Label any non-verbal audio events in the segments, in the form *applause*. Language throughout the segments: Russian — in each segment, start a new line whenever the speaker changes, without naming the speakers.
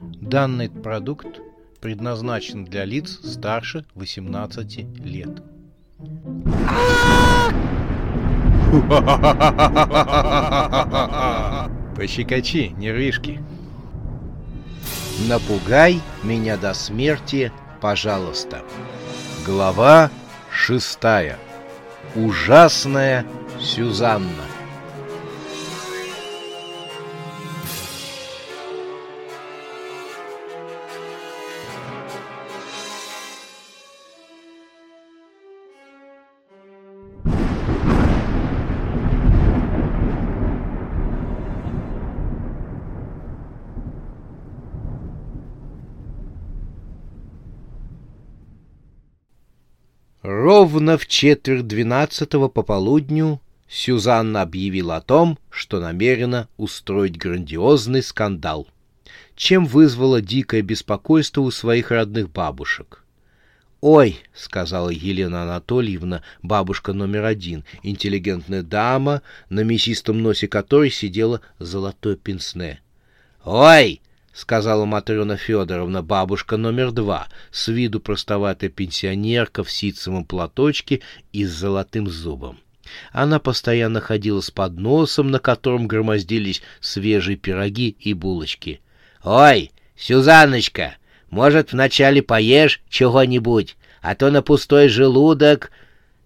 Данный продукт предназначен для лиц старше 18 лет. Пощекочи, нервишки.
Напугай меня до смерти, пожалуйста. Глава шестая. Ужасная Сюзанна. Ровно в четверть двенадцатого пополудню Сюзанна объявила о том, что намерена устроить грандиозный скандал, чем вызвала дикое беспокойство у своих родных бабушек. «Ой», — сказала Елена Анатольевна, бабушка номер один, интеллигентная дама, на мясистом носе которой сидела золотое пенсне. «Ой!» — сказала Матрена Федоровна, бабушка номер два, с виду простоватая пенсионерка в ситцевом платочке и с золотым зубом. Она постоянно ходила с подносом, на котором громоздились свежие пироги и булочки. «Ой, Сюзанночка, может, вначале поешь чего-нибудь, а то на пустой желудок...»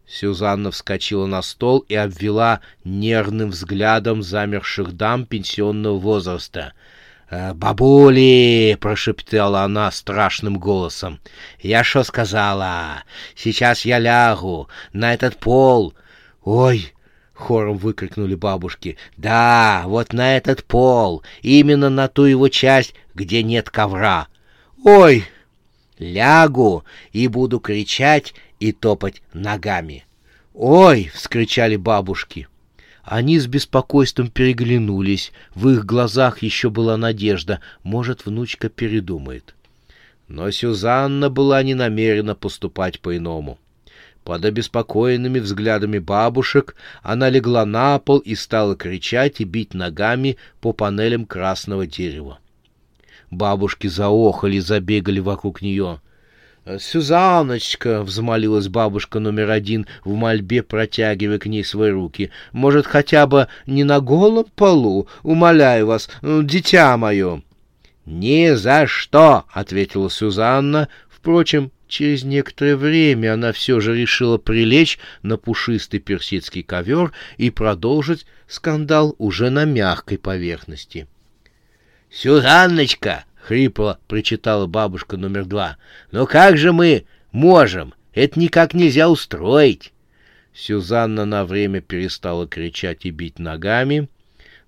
Сюзанна вскочила на стол и обвела нервным взглядом замерших дам пенсионного возраста — «Э, «Бабули!» — прошептала она страшным голосом. «Я что сказала? Сейчас я лягу на этот пол!» «Ой!» — хором выкрикнули бабушки. «Да, вот на этот пол, именно на ту его часть, где нет ковра!» «Ой!» «Лягу и буду кричать и топать ногами!» «Ой!» — вскричали бабушки. Они с беспокойством переглянулись. В их глазах еще была надежда. Может, внучка передумает. Но Сюзанна была не намерена поступать по-иному. Под обеспокоенными взглядами бабушек она легла на пол и стала кричать и бить ногами по панелям красного дерева. Бабушки заохали, забегали вокруг нее. Э, «Сюзанночка!» — взмолилась бабушка номер один в мольбе, протягивая к ней свои руки. «Может, хотя бы не на голом полу? Умоляю вас, э, дитя мое!» «Ни за что!» — ответила Сюзанна. Впрочем, через некоторое время она все же решила прилечь на пушистый персидский ковер и продолжить скандал уже на мягкой поверхности. «Сюзанночка!» — хрипло прочитала бабушка номер два. «Но как же мы можем? Это никак нельзя устроить!» Сюзанна на время перестала кричать и бить ногами,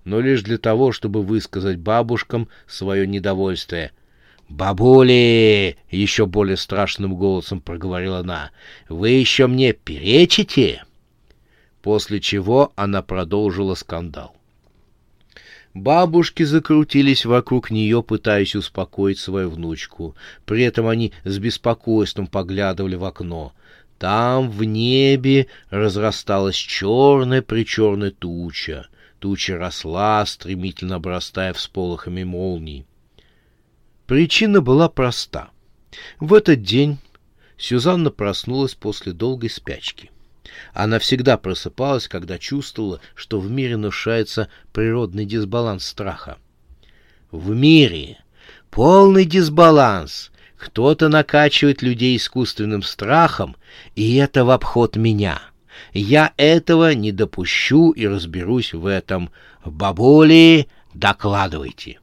но лишь для того, чтобы высказать бабушкам свое недовольствие. «Бабули!» — еще более страшным голосом проговорила она. «Вы еще мне перечите?» После чего она продолжила скандал. Бабушки закрутились вокруг нее, пытаясь успокоить свою внучку. При этом они с беспокойством поглядывали в окно. Там, в небе, разрасталась черная-причерная туча. Туча росла, стремительно обрастая всполохами молний. Причина была проста. В этот день Сюзанна проснулась после долгой спячки. Она всегда просыпалась, когда чувствовала, что в мире нарушается природный дисбаланс страха. В мире полный дисбаланс. Кто-то накачивает людей искусственным страхом, и это в обход меня. Я этого не допущу и разберусь в этом. Бабули, докладывайте.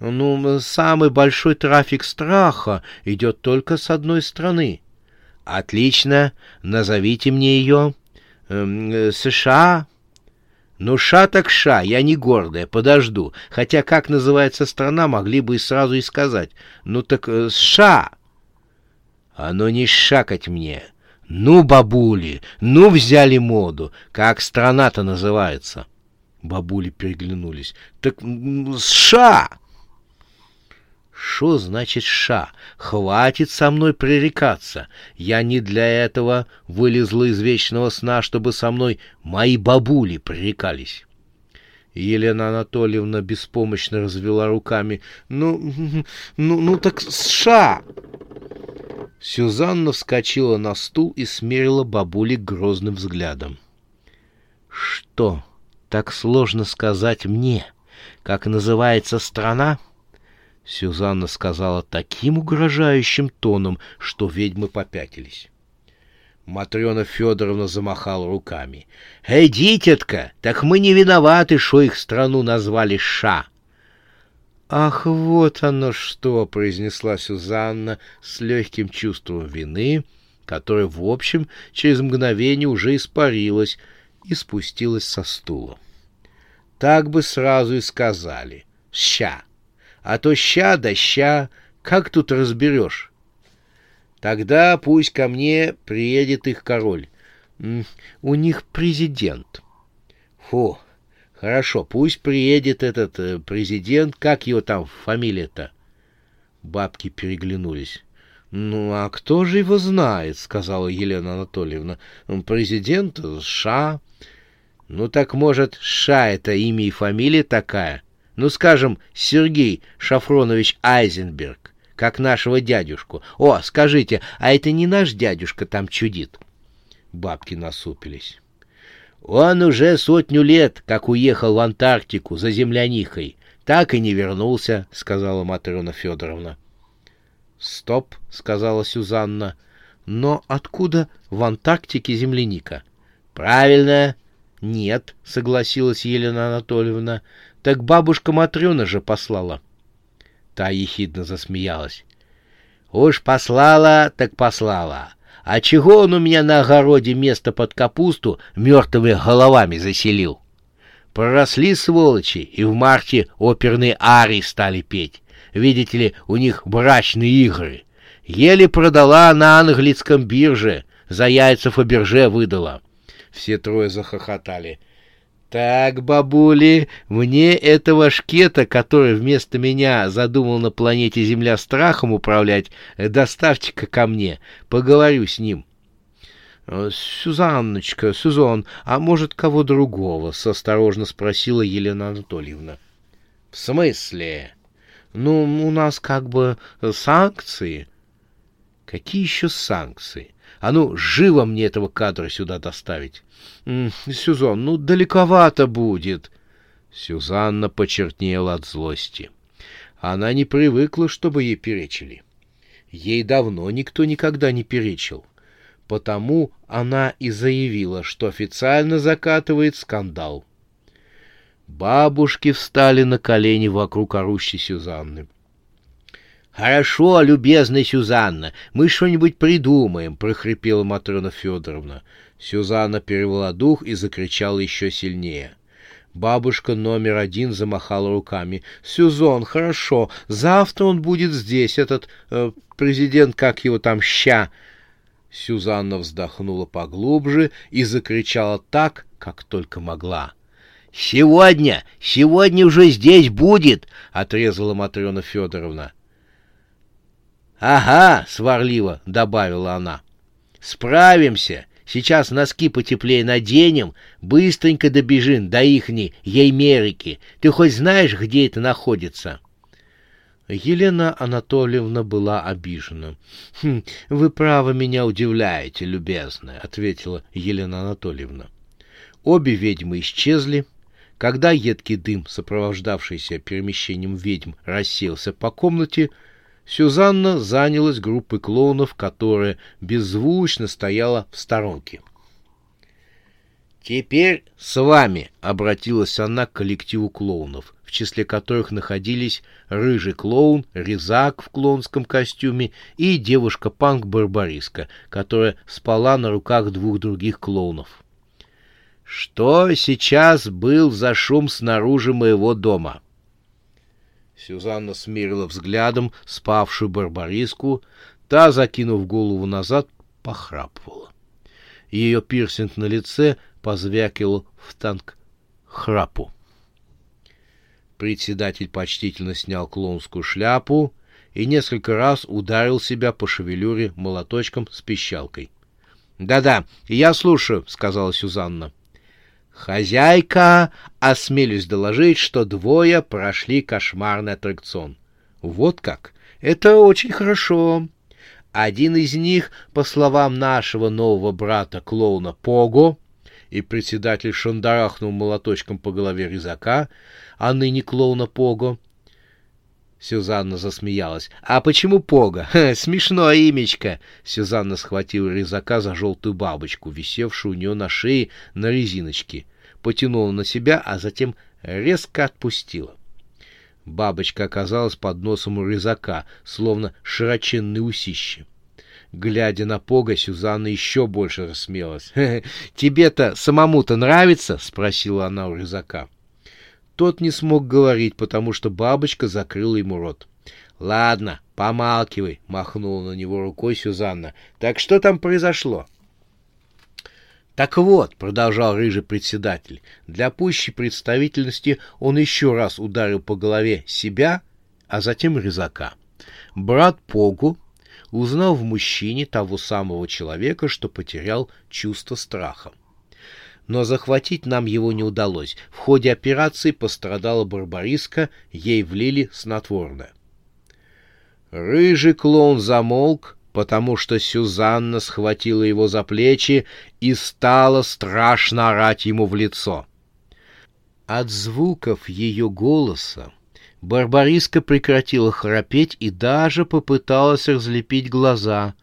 Ну, самый большой трафик страха идет только с одной стороны. Отлично, назовите мне ее. Эм, э, США. Ну, ша так ша, я не гордая, подожду. Хотя как называется страна, могли бы и сразу и сказать. Ну так э, США. Оно не шакать мне. Ну, бабули, ну взяли моду. Как страна-то называется? Бабули переглянулись. Так США. Что значит «ша»? Хватит со мной пререкаться. Я не для этого вылезла из вечного сна, чтобы со мной мои бабули пререкались. Елена Анатольевна беспомощно развела руками. «Ну, *laughs* ну, ну так США!» Сюзанна вскочила на стул и смерила бабули грозным взглядом. «Что, так сложно сказать мне, как называется страна?» Сюзанна сказала таким угрожающим тоном, что ведьмы попятились. Матрена Федоровна замахала руками. — Эй, дитятка, так мы не виноваты, что их страну назвали Ша. — Ах, вот оно что! — произнесла Сюзанна с легким чувством вины, которое, в общем, через мгновение уже испарилось и спустилась со стула. Так бы сразу и сказали. «Ща!» А то ща да ща, как тут разберешь? Тогда пусть ко мне приедет их король. У них президент. Фу, хорошо, пусть приедет этот э, президент, как его там фамилия-то? Бабки переглянулись. «Ну, а кто же его знает?» — сказала Елена Анатольевна. «Президент США». «Ну, так, может, США — это имя и фамилия такая?» Ну, скажем, Сергей Шафронович Айзенберг, как нашего дядюшку. О, скажите, а это не наш дядюшка там чудит? Бабки насупились. Он уже сотню лет, как уехал в Антарктику за землянихой. Так и не вернулся, сказала Матрена Федоровна. Стоп, сказала Сюзанна. Но откуда в Антарктике земляника? Правильно. Нет, согласилась Елена Анатольевна. Так бабушка Матрена же послала. Та ехидно засмеялась. Уж послала, так послала. А чего он у меня на огороде место под капусту мертвыми головами заселил? Проросли сволочи, и в марте оперные арии стали петь. Видите ли, у них брачные игры. Еле продала на английском бирже, за яйца Фаберже выдала. Все трое захохотали. — так, бабули, мне этого шкета, который вместо меня задумал на планете Земля страхом управлять, доставьте-ка ко мне, поговорю с ним. Э, — Сюзанночка, Сюзон, а может, кого другого? — осторожно спросила Елена Анатольевна. — В смысле? — Ну, у нас как бы санкции. — Какие еще санкции? А ну, живо мне этого кадра сюда доставить. Сюзан, ну, далековато будет. Сюзанна почернела от злости. Она не привыкла, чтобы ей перечили. Ей давно никто никогда не перечил. Потому она и заявила, что официально закатывает скандал. Бабушки встали на колени вокруг орущей Сюзанны. «Хорошо, любезная Сюзанна, мы что-нибудь придумаем», — прохрипела Матрена Федоровна. Сюзанна перевела дух и закричала еще сильнее. Бабушка номер один замахала руками. «Сюзон, хорошо, завтра он будет здесь, этот э, президент, как его там, ща!» Сюзанна вздохнула поглубже и закричала так, как только могла. «Сегодня! Сегодня уже здесь будет!» — отрезала Матрена Федоровна. «Ага», — сварливо добавила она. «Справимся. Сейчас носки потеплее наденем, быстренько добежим до ихней Еймерики. Ты хоть знаешь, где это находится?» Елена Анатольевна была обижена. «Хм, «Вы право меня удивляете, любезная», — ответила Елена Анатольевна. Обе ведьмы исчезли. Когда едкий дым, сопровождавшийся перемещением ведьм, рассеялся по комнате, — Сюзанна занялась группой клоунов, которая беззвучно стояла в сторонке. «Теперь с вами», — обратилась она к коллективу клоунов, в числе которых находились рыжий клоун, резак в клоунском костюме и девушка-панк Барбариска, которая спала на руках двух других клоунов. «Что сейчас был за шум снаружи моего дома?» Сюзанна смерила взглядом спавшую барбариску, та, закинув голову назад, похрапывала. Ее пирсинг на лице позвякивал в танк храпу. Председатель почтительно снял клоунскую шляпу и несколько раз ударил себя по шевелюре молоточком с пищалкой. «Да — Да-да, я слушаю, — сказала Сюзанна. — Хозяйка, осмелюсь доложить, что двое прошли кошмарный аттракцион. Вот как? Это очень хорошо. Один из них, по словам нашего нового брата-клоуна Пого, и председатель шандарахнул молоточком по голове резака, а ныне клоуна Пого. Сюзанна засмеялась. «А почему Пога? Ха, смешное имечко!» Сюзанна схватила резака за желтую бабочку, висевшую у нее на шее на резиночке, потянула на себя, а затем резко отпустила. Бабочка оказалась под носом у резака, словно широченные усище. Глядя на Пога, Сюзанна еще больше рассмеялась. «Тебе-то самому-то нравится?» — спросила она у резака. Тот не смог говорить, потому что бабочка закрыла ему рот. «Ладно, помалкивай», — махнула на него рукой Сюзанна. «Так что там произошло?» «Так вот», — продолжал рыжий председатель, для пущей представительности он еще раз ударил по голове себя, а затем резака. Брат Погу узнал в мужчине того самого человека, что потерял чувство страха. Но захватить нам его не удалось. В ходе операции пострадала Барбариска, ей влили снотворное. Рыжий клоун замолк, потому что Сюзанна схватила его за плечи и стала страшно орать ему в лицо. От звуков ее голоса Барбариска прекратила храпеть и даже попыталась разлепить глаза,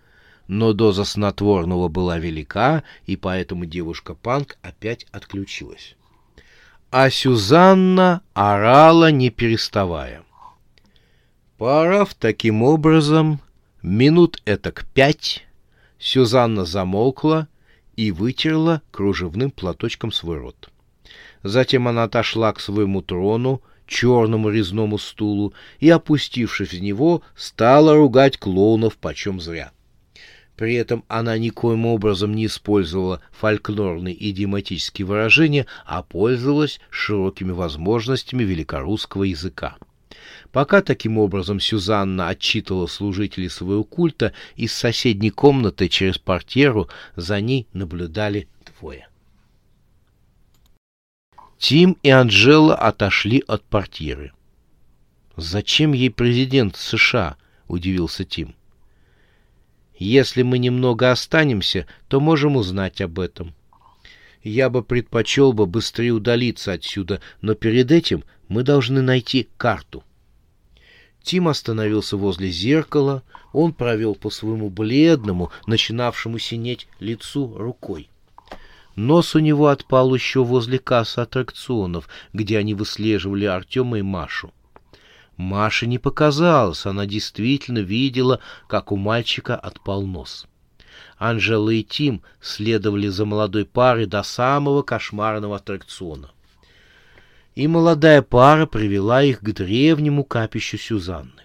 но доза снотворного была велика, и поэтому девушка-панк опять отключилась. А Сюзанна орала, не переставая. Поорав таким образом, минут этак пять, Сюзанна замолкла и вытерла кружевным платочком свой рот. Затем она отошла к своему трону, черному резному стулу и, опустившись в него, стала ругать клоунов почем зря. При этом она никоим образом не использовала фольклорные идиоматические выражения, а пользовалась широкими возможностями великорусского языка. Пока таким образом Сюзанна отчитывала служителей своего культа, из соседней комнаты через портьеру за ней наблюдали двое. Тим и Анжела отошли от портьеры. «Зачем ей президент США?» — удивился Тим. «Если мы немного останемся, то можем узнать об этом. Я бы предпочел бы быстрее удалиться отсюда, но перед этим мы должны найти карту». Тим остановился возле зеркала, он провел по своему бледному, начинавшему синеть лицу рукой. Нос у него отпал еще возле кассы аттракционов, где они выслеживали Артема и Машу. Маше не показалось, она действительно видела, как у мальчика отпал нос. Анжела и Тим следовали за молодой парой до самого кошмарного аттракциона. И молодая пара привела их к древнему капищу Сюзанны.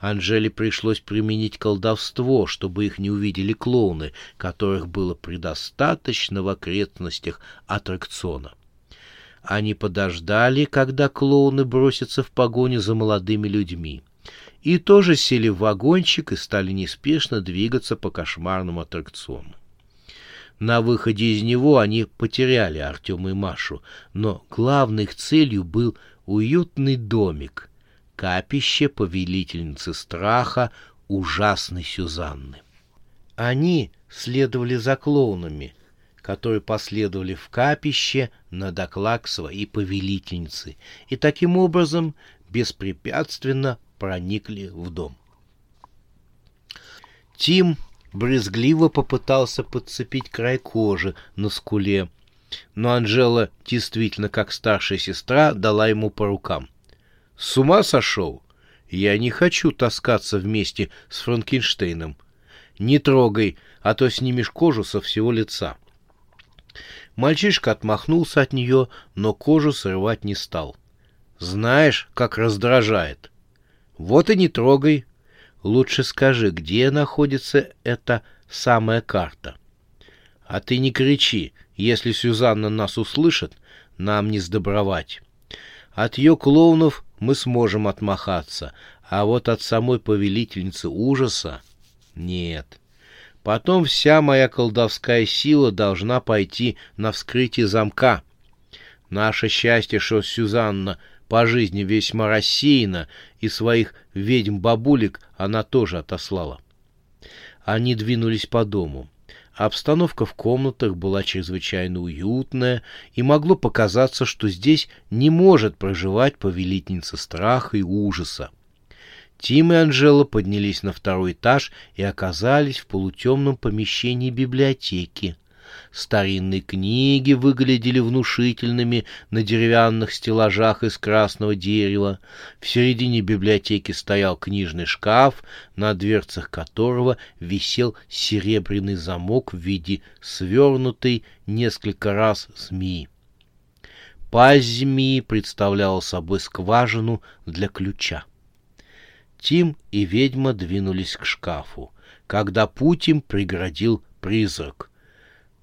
Анжеле пришлось применить колдовство, чтобы их не увидели клоуны, которых было предостаточно в окрестностях аттракциона. Они подождали, когда клоуны бросятся в погоню за молодыми людьми, и тоже сели в вагончик и стали неспешно двигаться по кошмарному аттракциону. На выходе из него они потеряли Артема и Машу, но главной их целью был уютный домик — капище повелительницы страха ужасной Сюзанны. Они следовали за клоунами, которые последовали в капище на доклад своей повелительницы, и таким образом беспрепятственно проникли в дом. Тим брезгливо попытался подцепить край кожи на скуле, но Анжела, действительно как старшая сестра, дала ему по рукам. С ума сошел? Я не хочу таскаться вместе с Франкенштейном. Не трогай, а то снимешь кожу со всего лица. Мальчишка отмахнулся от нее, но кожу срывать не стал. Знаешь, как раздражает. Вот и не трогай. Лучше скажи, где находится эта самая карта. А ты не кричи. Если Сюзанна нас услышит, нам не сдобровать. От ее клоунов мы сможем отмахаться, а вот от самой повелительницы ужаса нет. Потом вся моя колдовская сила должна пойти на вскрытие замка, Наше счастье, что Сюзанна по жизни весьма рассеяна, и своих ведьм-бабулек она тоже отослала. Они двинулись по дому. Обстановка в комнатах была чрезвычайно уютная, и могло показаться, что здесь не может проживать повелительница страха и ужаса. Тим и Анжела поднялись на второй этаж и оказались в полутемном помещении библиотеки. Старинные книги выглядели внушительными на деревянных стеллажах из красного дерева. В середине библиотеки стоял книжный шкаф, на дверцах которого висел серебряный замок в виде свернутой несколько раз змеи. Пасть змеи представляла собой скважину для ключа. Тим и ведьма двинулись к шкафу, когда путь им преградил призрак —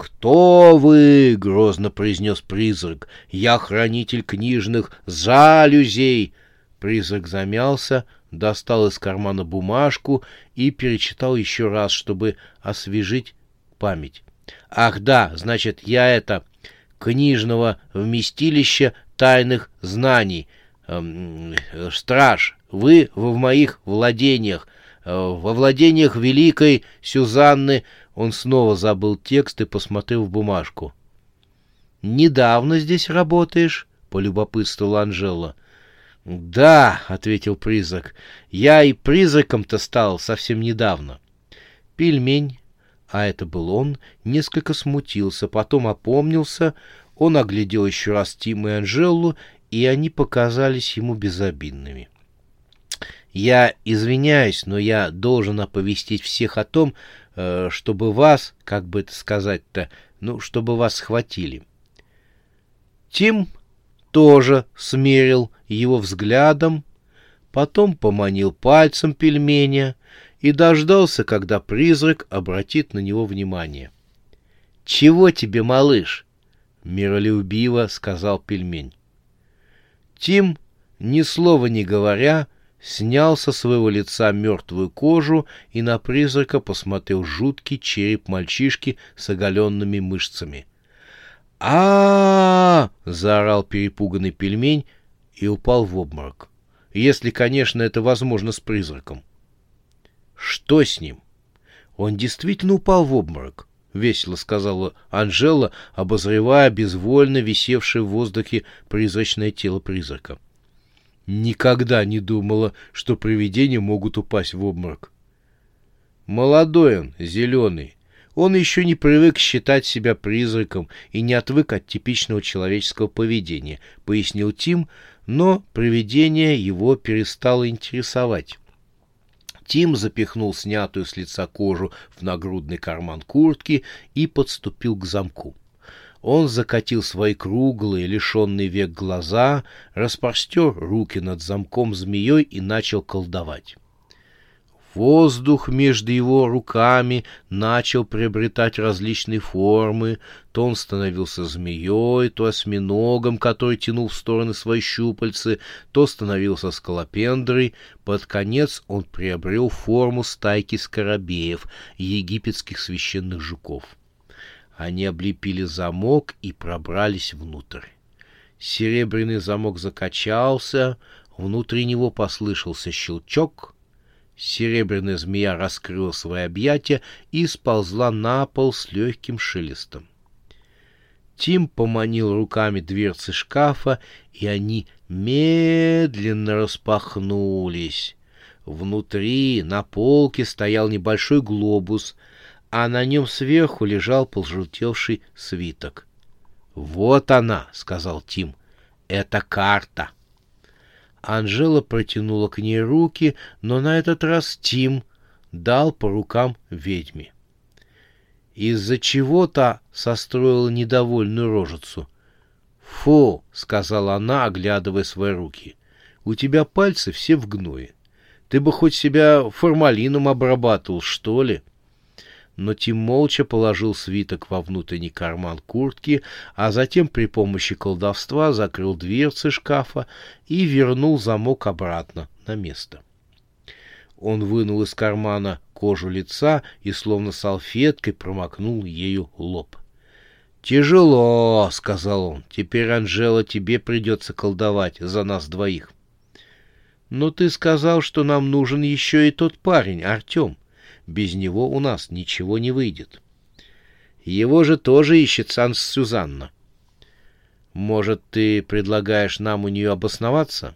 «Кто вы?» — грозно произнес призрак. «Я хранитель книжных залюзей!» Призрак замялся, достал из кармана бумажку и перечитал еще раз, чтобы освежить память. «Ах да, значит, я это... книжного вместилища тайных знаний. Эм, страж, вы в моих владениях, э, во владениях великой Сюзанны он снова забыл текст и посмотрел в бумажку. «Недавно здесь работаешь?» — полюбопытствовала Анжела. «Да», — ответил призрак, — «я и призраком-то стал совсем недавно». Пельмень, а это был он, несколько смутился, потом опомнился, он оглядел еще раз Тима и Анжелу, и они показались ему безобидными. «Я извиняюсь, но я должен оповестить всех о том, Э, чтобы вас, как бы это сказать-то, ну, чтобы вас схватили. Тим тоже смерил его взглядом, потом поманил пальцем пельменя и дождался, когда призрак обратит на него внимание. — Чего тебе, малыш? — миролюбиво сказал пельмень. Тим, ни слова не говоря, снял со своего лица мертвую кожу и на призрака посмотрел жуткий череп мальчишки с оголенными мышцами. а, заорал перепуганный пельмень и упал в обморок. Если, конечно, это возможно с призраком. Что с ним? Он действительно упал в обморок. — весело сказала Анжела, обозревая безвольно висевшее в воздухе призрачное тело призрака. — Никогда не думала, что привидения могут упасть в обморок. Молодой он, зеленый. Он еще не привык считать себя призраком и не отвык от типичного человеческого поведения, пояснил Тим, но привидение его перестало интересовать. Тим запихнул снятую с лица кожу в нагрудный карман куртки и подступил к замку. Он закатил свои круглые, лишенные век глаза, распростер руки над замком змеей и начал колдовать. Воздух между его руками начал приобретать различные формы, то он становился змеей, то осьминогом, который тянул в стороны свои щупальцы, то становился скалопендрой. Под конец он приобрел форму стайки скоробеев, египетских священных жуков. Они облепили замок и пробрались внутрь. Серебряный замок закачался, внутри него послышался щелчок. Серебряная змея раскрыла свои объятия и сползла на пол с легким шелестом. Тим поманил руками дверцы шкафа, и они медленно распахнулись. Внутри на полке стоял небольшой глобус — а на нем сверху лежал пожелтевший свиток. «Вот она», — сказал Тим, — «это карта». Анжела протянула к ней руки, но на этот раз Тим дал по рукам ведьме. Из-за чего-то состроила недовольную рожицу. «Фу!» — сказала она, оглядывая свои руки. «У тебя пальцы все в гное. Ты бы хоть себя формалином обрабатывал, что ли?» Но Тим молча положил свиток во внутренний карман куртки, а затем при помощи колдовства закрыл дверцы шкафа и вернул замок обратно на место. Он вынул из кармана кожу лица и словно салфеткой промокнул ею лоб. «Тяжело», — сказал он. «Теперь, Анжела, тебе придется колдовать за нас двоих». «Но ты сказал, что нам нужен еще и тот парень, Артем. Без него у нас ничего не выйдет». «Его же тоже ищет Санс Сюзанна». «Может, ты предлагаешь нам у нее обосноваться?»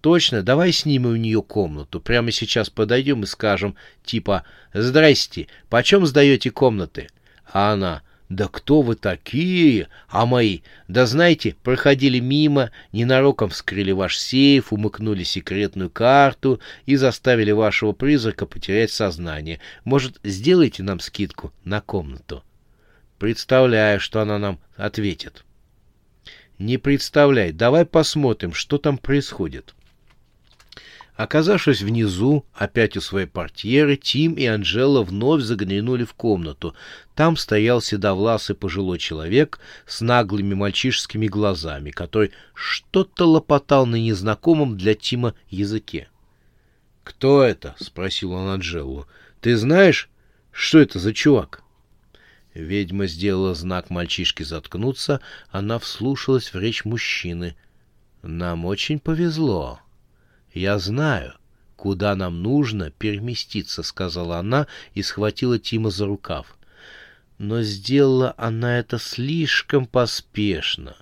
«Точно, давай снимем у нее комнату. Прямо сейчас подойдем и скажем, типа, «Здрасте, почем сдаете комнаты?» А она, «Да кто вы такие? А мои? Да знаете, проходили мимо, ненароком вскрыли ваш сейф, умыкнули секретную карту и заставили вашего призрака потерять сознание. Может, сделайте нам скидку на комнату?» Представляю, что она нам ответит. «Не представляй, давай посмотрим, что там происходит». Оказавшись внизу, опять у своей портьеры, Тим и Анжела вновь заглянули в комнату. Там стоял седовласый пожилой человек с наглыми мальчишескими глазами, который что-то лопотал на незнакомом для Тима языке. «Кто это?» — спросил он Анжелу. «Ты знаешь, что это за чувак?» Ведьма сделала знак мальчишке заткнуться, она вслушалась в речь мужчины. «Нам очень повезло». «Я знаю, куда нам нужно переместиться», — сказала она и схватила Тима за рукав. Но сделала она это слишком поспешно.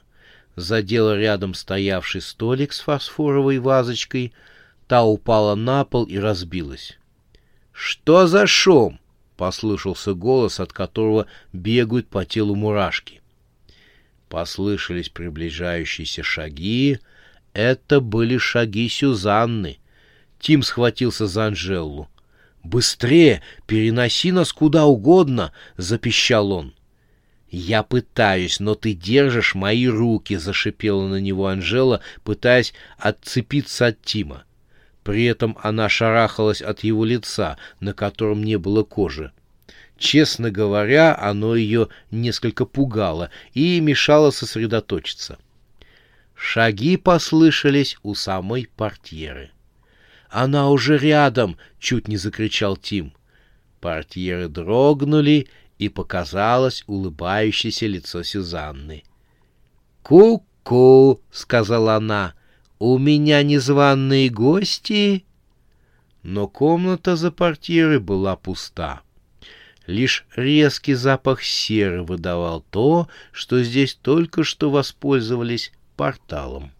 Задела рядом стоявший столик с фосфоровой вазочкой, та упала на пол и разбилась. «Что за шум?» — послышался голос, от которого бегают по телу мурашки. Послышались приближающиеся шаги, — это были шаги Сюзанны. Тим схватился за Анжелу. «Быстрее! Переноси нас куда угодно!» — запищал он. «Я пытаюсь, но ты держишь мои руки!» — зашипела на него Анжела, пытаясь отцепиться от Тима. При этом она шарахалась от его лица, на котором не было кожи. Честно говоря, оно ее несколько пугало и мешало сосредоточиться. Шаги послышались у самой портьеры. «Она уже рядом!» — чуть не закричал Тим. Портьеры дрогнули, и показалось улыбающееся лицо Сюзанны. «Ку-ку!» — сказала она. «У меня незваные гости!» Но комната за портьерой была пуста. Лишь резкий запах серы выдавал то, что здесь только что воспользовались порталом.